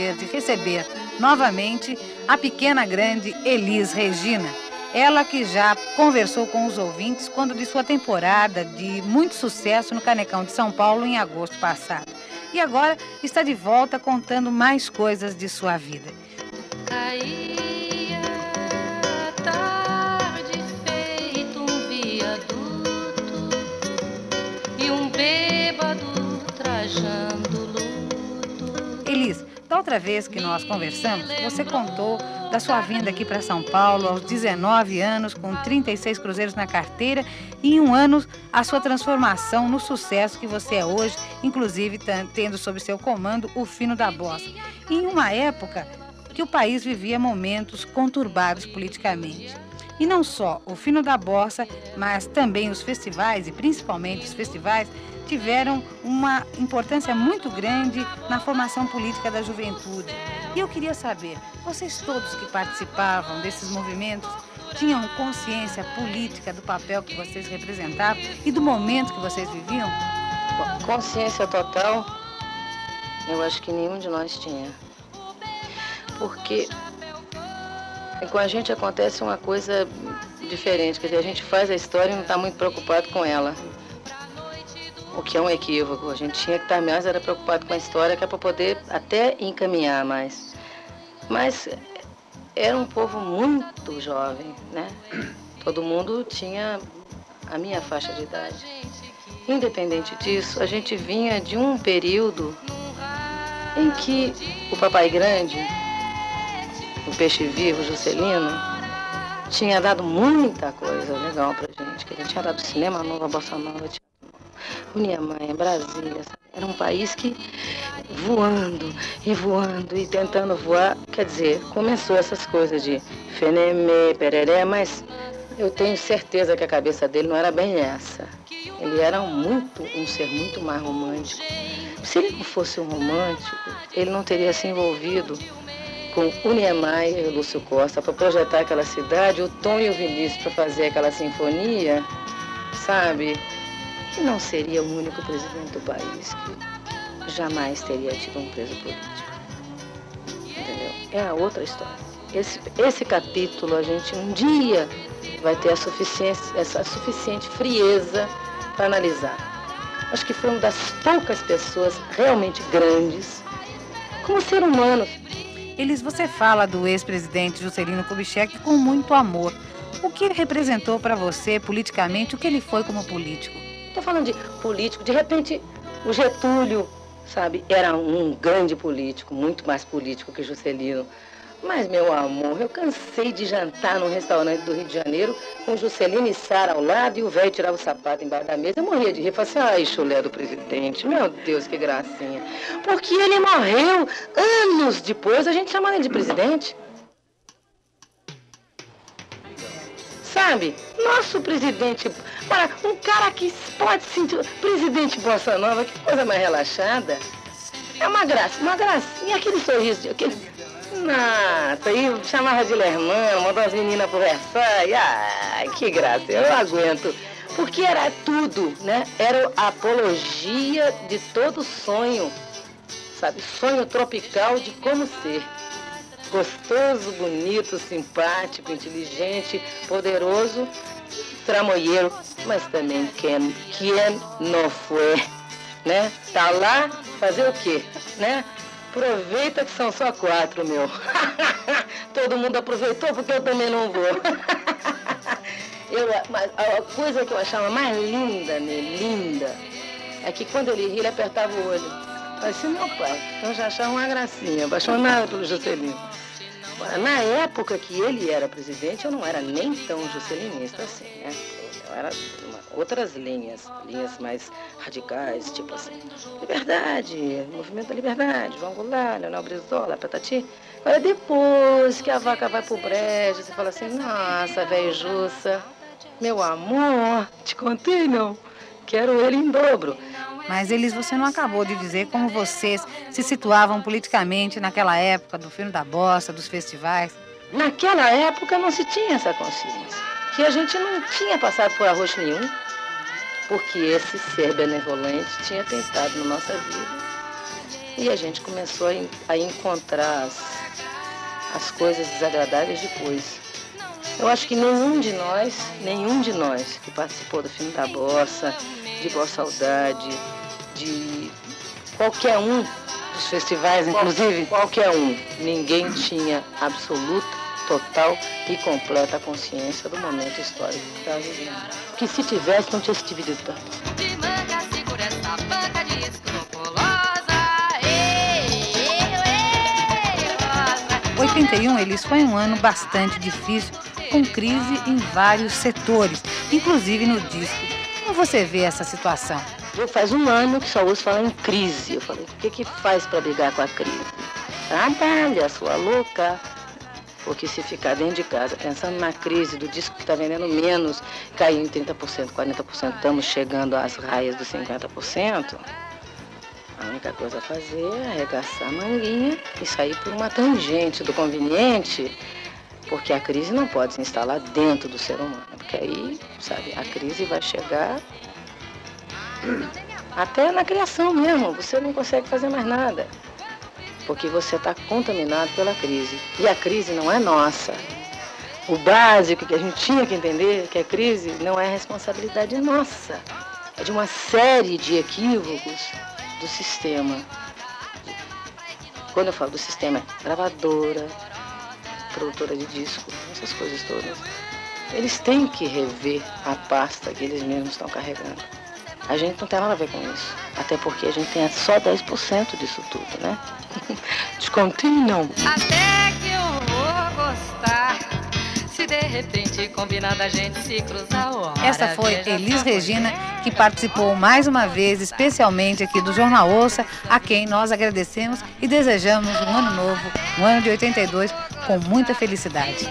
prazer de receber novamente a pequena grande Elis Regina. Ela que já conversou com os ouvintes quando de sua temporada de muito sucesso no Canecão de São Paulo em agosto passado. E agora está de volta contando mais coisas de sua vida. Caía outra vez que nós conversamos, você contou da sua vinda aqui para São Paulo aos 19 anos, com 36 cruzeiros na carteira e em um ano a sua transformação no sucesso que você é hoje, inclusive tendo sob seu comando o fino da bossa. Em uma época que o país vivia momentos conturbados politicamente. E não só o fino da bossa, mas também os festivais, e principalmente os festivais, tiveram uma importância muito grande na formação política da juventude. E eu queria saber, vocês todos que participavam desses movimentos tinham consciência política do papel que vocês representavam e do momento que vocês viviam? Consciência total, eu acho que nenhum de nós tinha porque com a gente acontece uma coisa diferente, quer dizer, a gente faz a história e não está muito preocupado com ela. O que é um equívoco. A gente tinha que estar mais era preocupado com a história, que é para poder até encaminhar mais. Mas era um povo muito jovem, né? Todo mundo tinha a minha faixa de idade. Independente disso, a gente vinha de um período em que o papai grande o Peixe Vivo, Juscelino, tinha dado muita coisa legal pra gente. Que ele tinha dado cinema novo, a Bossa Nova, tinha Mãe, Brasília? Era um país que voando e voando e tentando voar. Quer dizer, começou essas coisas de fenemê, pereré, mas eu tenho certeza que a cabeça dele não era bem essa. Ele era muito, um ser muito mais romântico. Se ele não fosse um romântico, ele não teria se envolvido com o Niemeyer e o Lúcio Costa para projetar aquela cidade, o Tom e o Vinícius para fazer aquela sinfonia, sabe? E não seria o único presidente do país que jamais teria tido um preso político. Entendeu? É a outra história. Esse, esse capítulo a gente um dia vai ter a suficiente, essa suficiente frieza para analisar. Acho que foi uma das poucas pessoas realmente grandes, como ser humano, Elis, você fala do ex-presidente Juscelino Kubitschek com muito amor. O que ele representou para você politicamente? O que ele foi como político? Estou falando de político. De repente, o Getúlio, sabe, era um grande político, muito mais político que Juscelino. Mas, meu amor, eu cansei de jantar num restaurante do Rio de Janeiro com Juscelino e Sara ao lado e o velho tirava o sapato embaixo da mesa. Eu morria de rir. Falei assim, ai, chulé do presidente. Meu Deus, que gracinha. Porque ele morreu anos depois, a gente chamando ele de presidente. Sabe? Nosso presidente... Olha, um cara que pode sentir... Presidente Bossa Nova, que coisa mais relaxada. É uma graça, uma gracinha. Aquele sorriso, aquele nossa, e chamava de Lermano, mandou as meninas pro Versailles. Ai, que graça, eu aguento. Porque era tudo, né? Era a apologia de todo sonho, sabe? Sonho tropical de como ser. Gostoso, bonito, simpático, inteligente, poderoso, tramoieiro, mas também quem, quem não foi, né? Tá lá fazer o quê, né? Aproveita que são só quatro, meu. Todo mundo aproveitou porque eu também não vou. eu, a coisa que eu achava mais linda nele, linda, é que quando ele ria, ele apertava o olho. Parecia meu pai. Eu já achava uma gracinha, apaixonada pelo Juscelino. Na época que ele era presidente, eu não era nem tão juscelinista assim, né? Eu era outras linhas, linhas mais radicais, tipo assim, liberdade, movimento da liberdade, João Goulart, Leonel Brizola, Patati. Agora depois que a vaca vai pro brejo, você fala assim, nossa, velho Jussa, meu amor, te contei não? Quero ele em dobro. Mas, Elis, você não acabou de dizer como vocês se situavam politicamente naquela época do filme da bossa, dos festivais. Naquela época não se tinha essa consciência que a gente não tinha passado por arroz nenhum, porque esse ser benevolente tinha tentado na nossa vida E a gente começou a, a encontrar as, as coisas desagradáveis depois. Eu acho que nenhum de nós, nenhum de nós que participou do filme da Bossa, de Boa Saudade, de qualquer um dos festivais, inclusive qualquer um, ninguém tinha absoluta, total e completa consciência do momento histórico que estava vivendo. Que se tivesse, não tinha se dividido tanto. De manga, segura essa banca de escrupulosa. Ei, ei, ei, rosa. 81, Elis, foi um ano bastante difícil, com crise em vários setores, inclusive no disco. Como você vê essa situação? Eu faz um ano que só ouço falar em crise. Eu falei, o que que faz para brigar com a crise? Trabalha, sua louca. Porque se ficar dentro de casa pensando na crise do disco que está vendendo menos, caiu em 30%, 40%, estamos chegando às raias dos 50%, a única coisa a fazer é arregaçar a manguinha e sair por uma tangente do conveniente, porque a crise não pode se instalar dentro do ser humano, porque aí, sabe, a crise vai chegar até na criação mesmo, você não consegue fazer mais nada. Porque você está contaminado pela crise. E a crise não é nossa. O básico que a gente tinha que entender é que a crise não é responsabilidade nossa. É de uma série de equívocos do sistema. Quando eu falo do sistema, é gravadora, produtora de disco, essas coisas todas. Eles têm que rever a pasta que eles mesmos estão carregando. A gente não tem nada a ver com isso. Até porque a gente tem só 10% disso tudo, né? Descontinho não. Até que eu vou gostar. Se de repente combinado a gente se cruzar o Essa foi Elis Regina, que participou mais uma vez, especialmente aqui do Jornal Ouça, a quem nós agradecemos e desejamos um ano novo, um ano de 82, com muita felicidade.